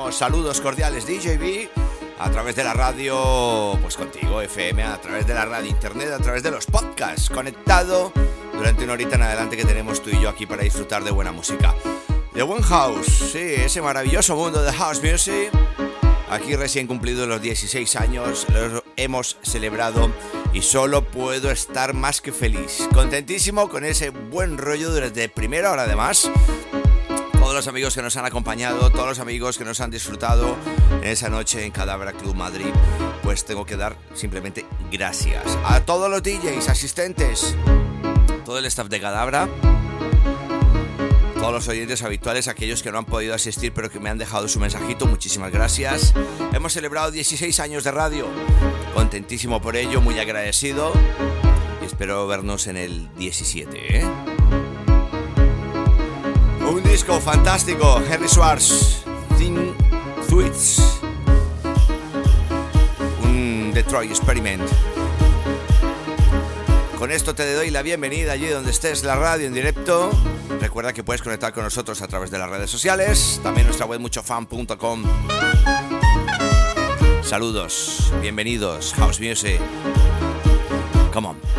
estamos? Saludos cordiales DJB a través de la radio, pues contigo FM, a través de la radio internet, a través de los podcasts, conectado durante una horita en adelante que tenemos tú y yo aquí para disfrutar de buena música. The One House, sí, ese maravilloso mundo de house music. Aquí recién cumplido los 16 años, los hemos celebrado y solo puedo estar más que feliz. Contentísimo con ese buen rollo desde primera hora además los amigos que nos han acompañado, todos los amigos que nos han disfrutado en esa noche en Cadabra Club Madrid, pues tengo que dar simplemente gracias a todos los DJs, asistentes, todo el staff de Cadabra, todos los oyentes habituales, aquellos que no han podido asistir pero que me han dejado su mensajito, muchísimas gracias. Hemos celebrado 16 años de radio, contentísimo por ello, muy agradecido y espero vernos en el 17, ¿eh? Un disco fantástico, Henry Schwartz, Thin Threads, un Detroit Experiment. Con esto te doy la bienvenida allí donde estés, la radio en directo. Recuerda que puedes conectar con nosotros a través de las redes sociales, también nuestra web muchofan.com. Saludos, bienvenidos, House Music. Come on.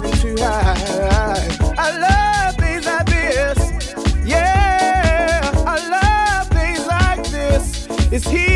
me too high. I love things like this. Yeah, I love things like this. It's here.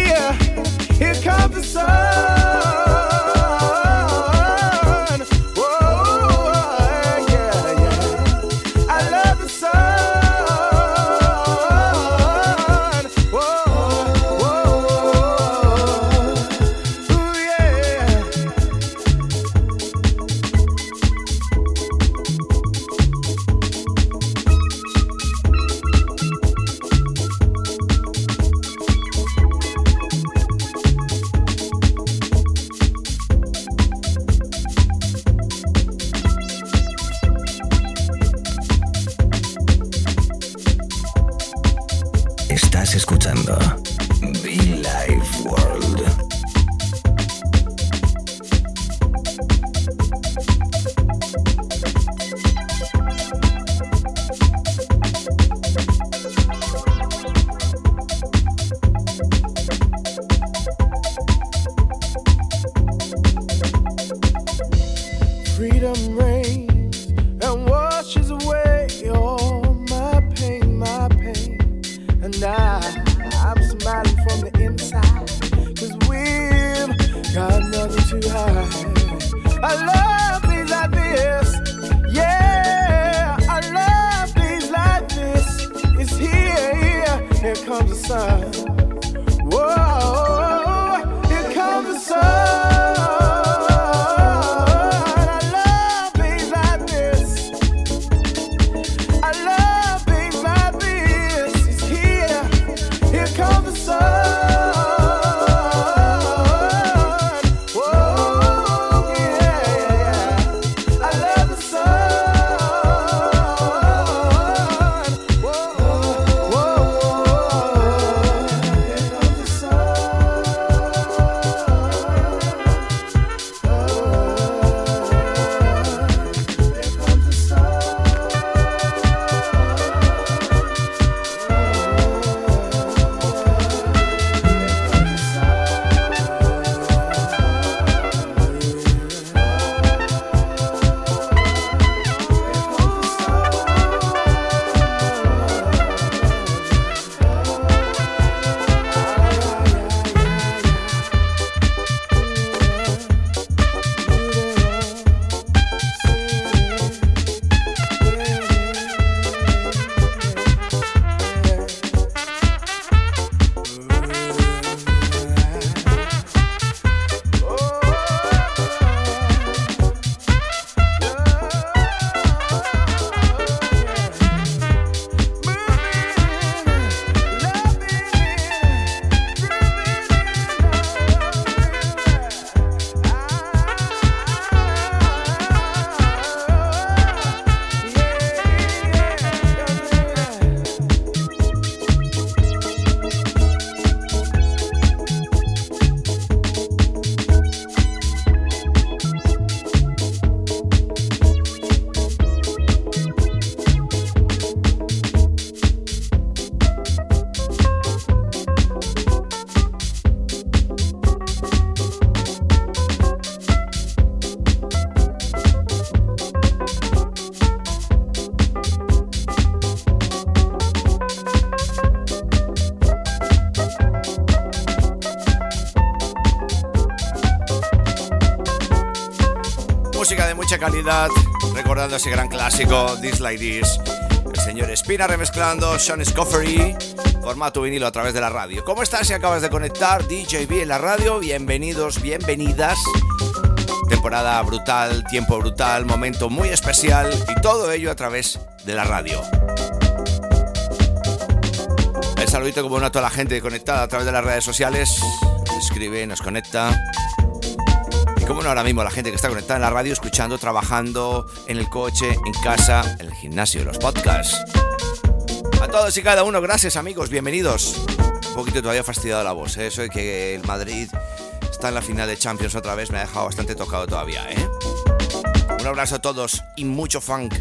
Mucha calidad, recordando ese gran clásico, This Like This. El señor Espina remezclando Sean Scoffery, formato vinilo a través de la radio. ¿Cómo estás si acabas de conectar DJB en la radio? Bienvenidos, bienvenidas. Temporada brutal, tiempo brutal, momento muy especial y todo ello a través de la radio. El saludito como a toda la gente conectada a través de las redes sociales. Escribe, nos conecta. Y como no, ahora mismo la gente que está conectada en la radio, escuchando, trabajando, en el coche, en casa, en el gimnasio, los podcasts. A todos y cada uno, gracias amigos, bienvenidos. Un poquito todavía fastidiado la voz, ¿eh? eso de que el Madrid está en la final de Champions otra vez me ha dejado bastante tocado todavía, ¿eh? Un abrazo a todos y mucho funk.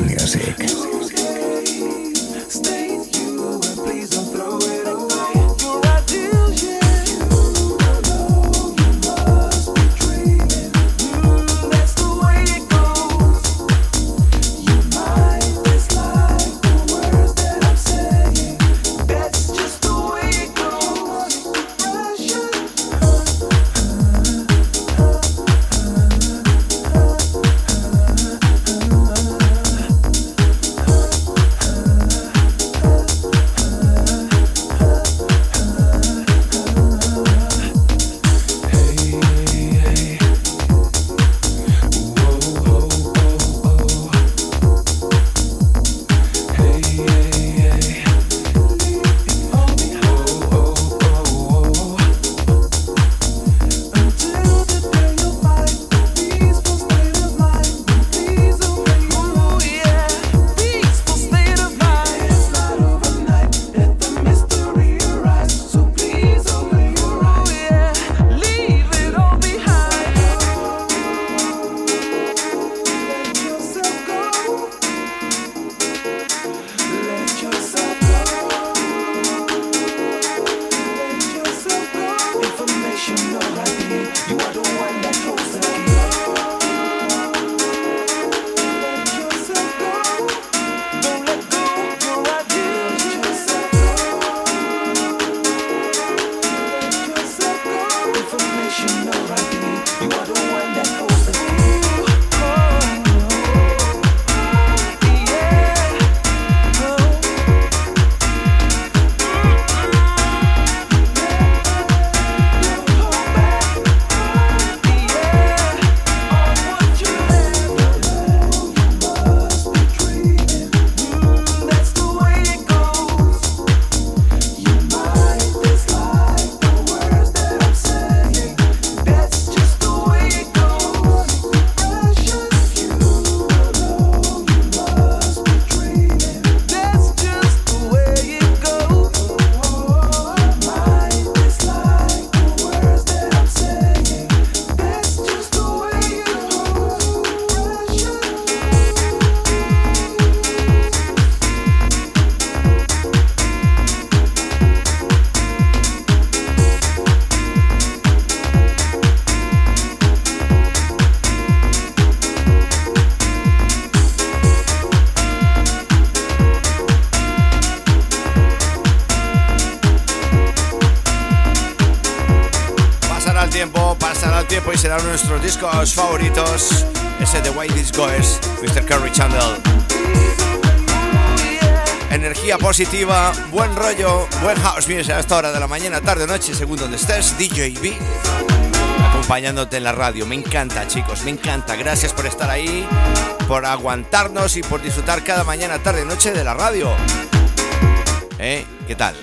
music. Favoritos, ese The Way This Goes, Mr. Curry Chandler. Energía positiva, buen rollo, buen house music a esta hora de la mañana, tarde, noche, según donde estés, DJB, acompañándote en la radio. Me encanta, chicos, me encanta. Gracias por estar ahí, por aguantarnos y por disfrutar cada mañana, tarde, noche de la radio. ¿Eh? ¿Qué tal?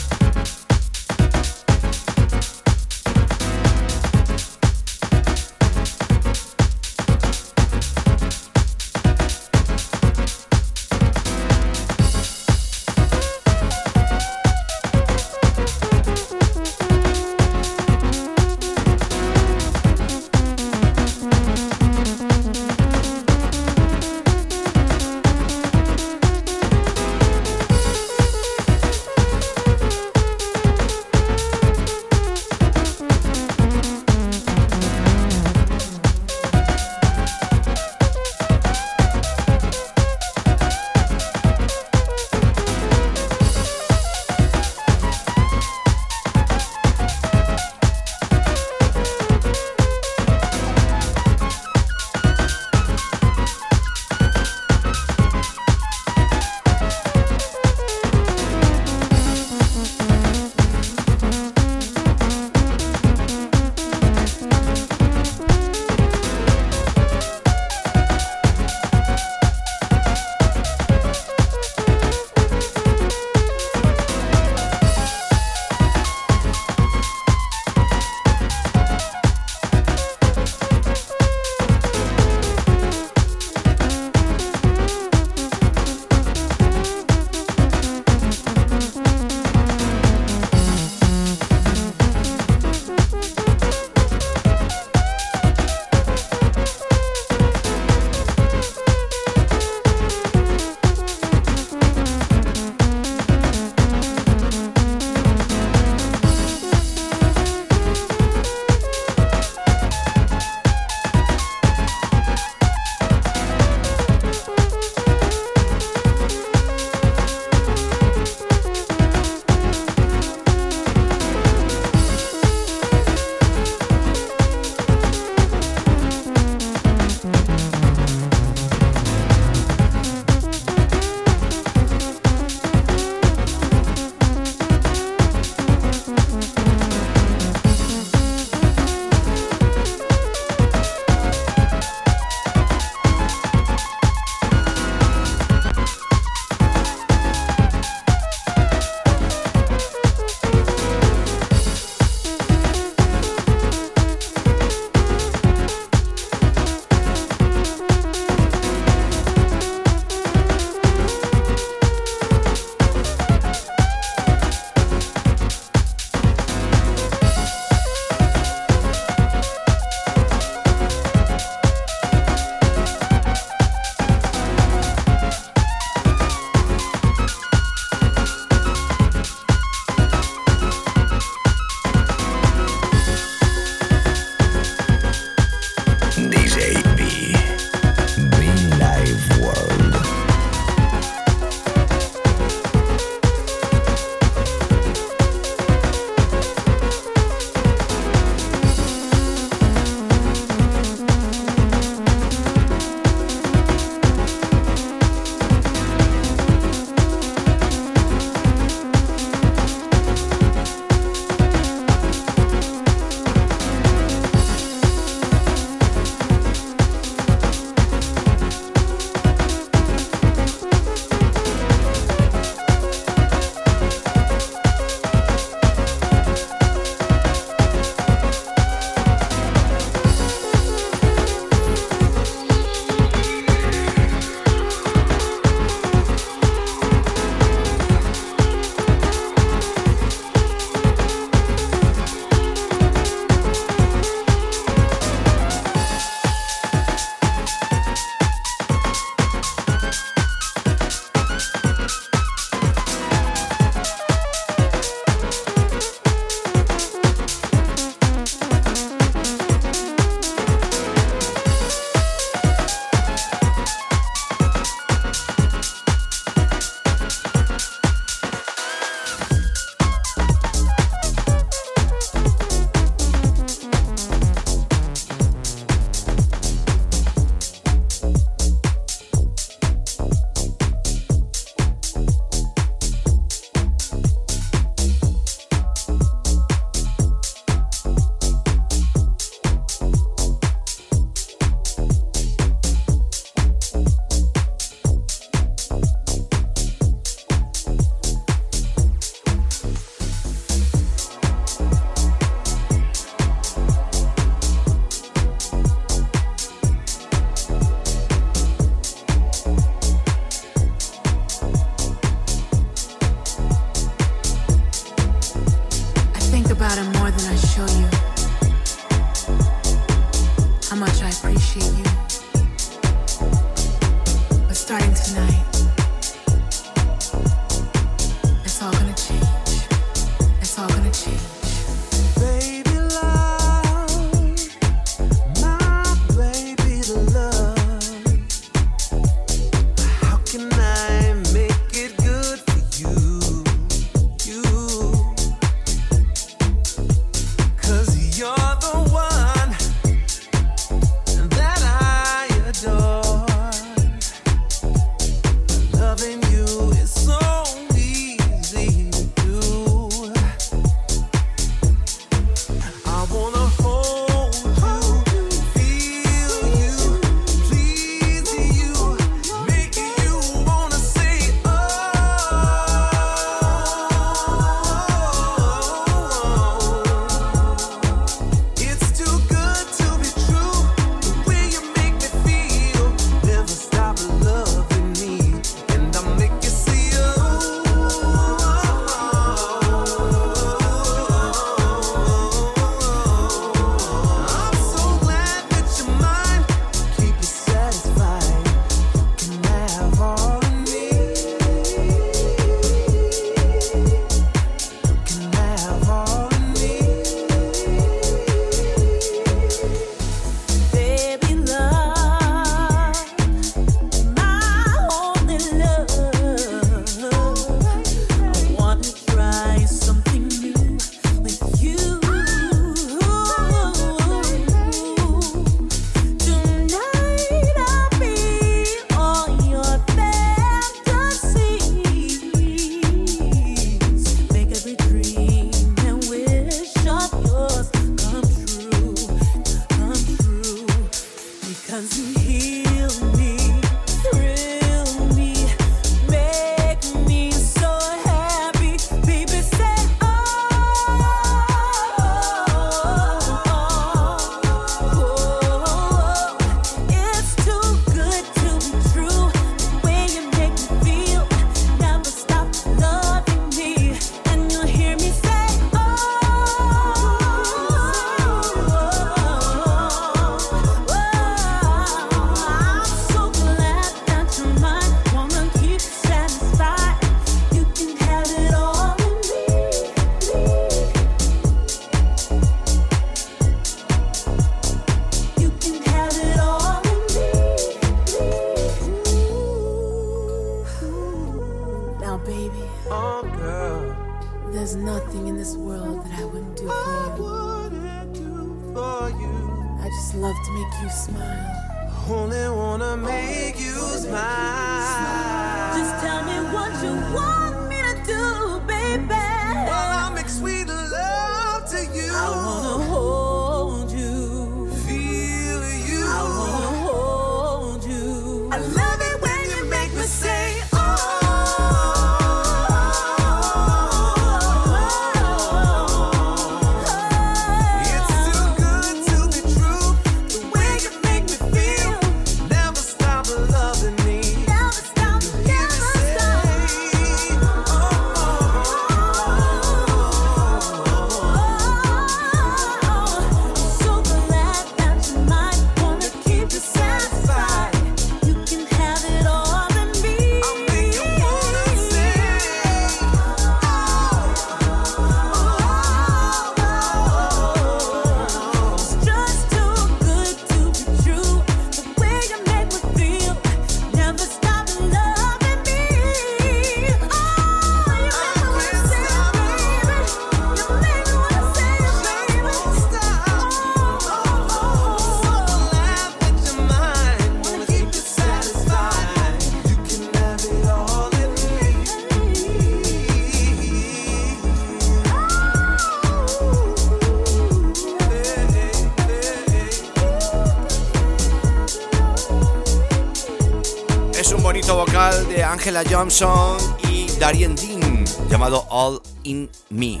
Angela Johnson y Darien Dean, llamado All in Me.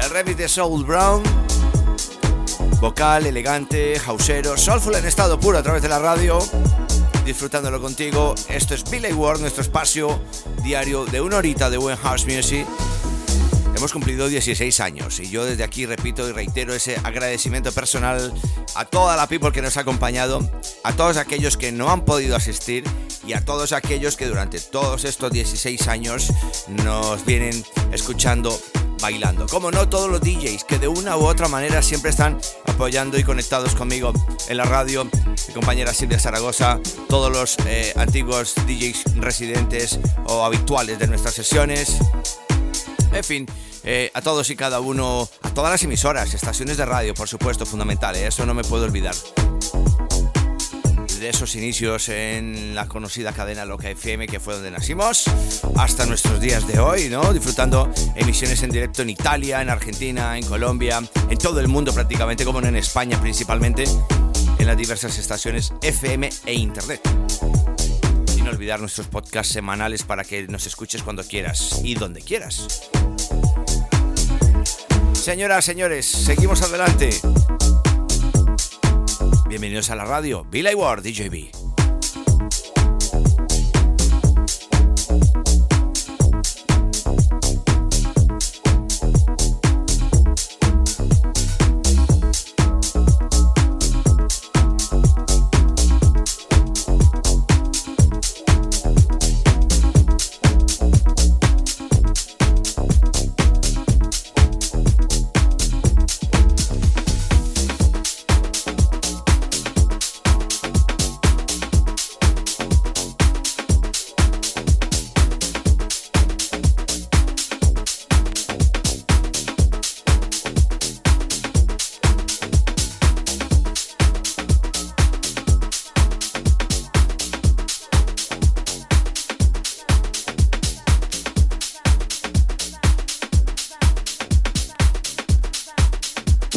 El remix de Soul Brown, vocal, elegante, hausero, soulful en estado puro a través de la radio, disfrutándolo contigo. Esto es Billy Ward, nuestro espacio diario de una horita de buen house music. Hemos cumplido 16 años y yo desde aquí repito y reitero ese agradecimiento personal a toda la people que nos ha acompañado, a todos aquellos que no han podido asistir y a todos aquellos que durante todos estos 16 años nos vienen escuchando bailando. Como no, todos los DJs que de una u otra manera siempre están apoyando y conectados conmigo en la radio. Mi compañera Silvia Zaragoza, todos los eh, antiguos DJs residentes o habituales de nuestras sesiones. En fin, eh, a todos y cada uno, a todas las emisoras, estaciones de radio, por supuesto, fundamental, eh, eso no me puedo olvidar de esos inicios en la conocida cadena Loca FM, que fue donde nacimos, hasta nuestros días de hoy, ¿no? Disfrutando emisiones en directo en Italia, en Argentina, en Colombia, en todo el mundo prácticamente, como en España principalmente, en las diversas estaciones FM e Internet. Olvidar nuestros podcasts semanales para que nos escuches cuando quieras y donde quieras. Señoras, señores, seguimos adelante. Bienvenidos a la radio. Billy Ward, DJB.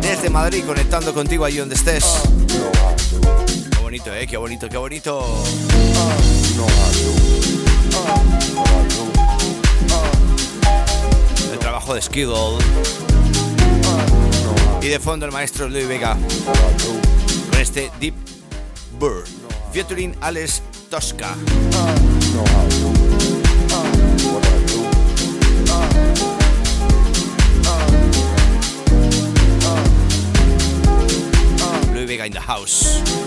Desde Madrid, conectando contigo ahí donde estés. Qué bonito, eh, qué bonito, qué bonito. El trabajo de Skidle. Y de fondo el maestro Luis Vega. Con este Deep Bird. Featuring Alex Tosca. House.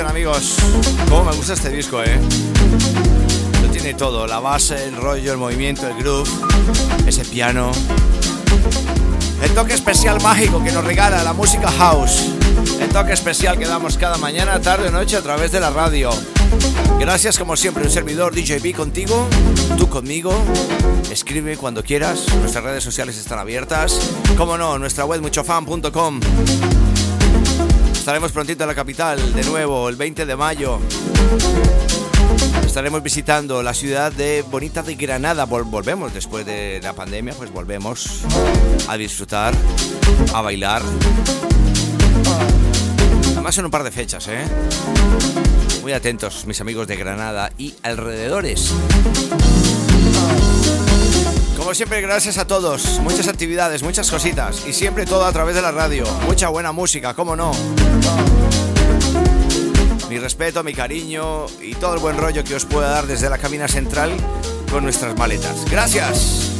Sesión, amigos. Cómo me gusta este disco, eh. Lo tiene todo, la base, el rollo, el movimiento, el groove, ese piano. El toque especial mágico que nos regala la música house. El toque especial que damos cada mañana, tarde o noche a través de la radio. Gracias como siempre, un servidor DJB contigo, tú conmigo. Escribe cuando quieras, nuestras redes sociales están abiertas. Como no, nuestra web muchofan.com. Estaremos prontito en la capital, de nuevo, el 20 de mayo. Estaremos visitando la ciudad de Bonita de Granada. volvemos después de la pandemia, pues volvemos a disfrutar, a bailar. Además son un par de fechas, ¿eh? Muy atentos, mis amigos de Granada y alrededores como siempre, gracias a todos. Muchas actividades, muchas cositas. Y siempre todo a través de la radio. Mucha buena música, cómo no. Mi respeto, mi cariño y todo el buen rollo que os pueda dar desde la cabina central con nuestras maletas. Gracias.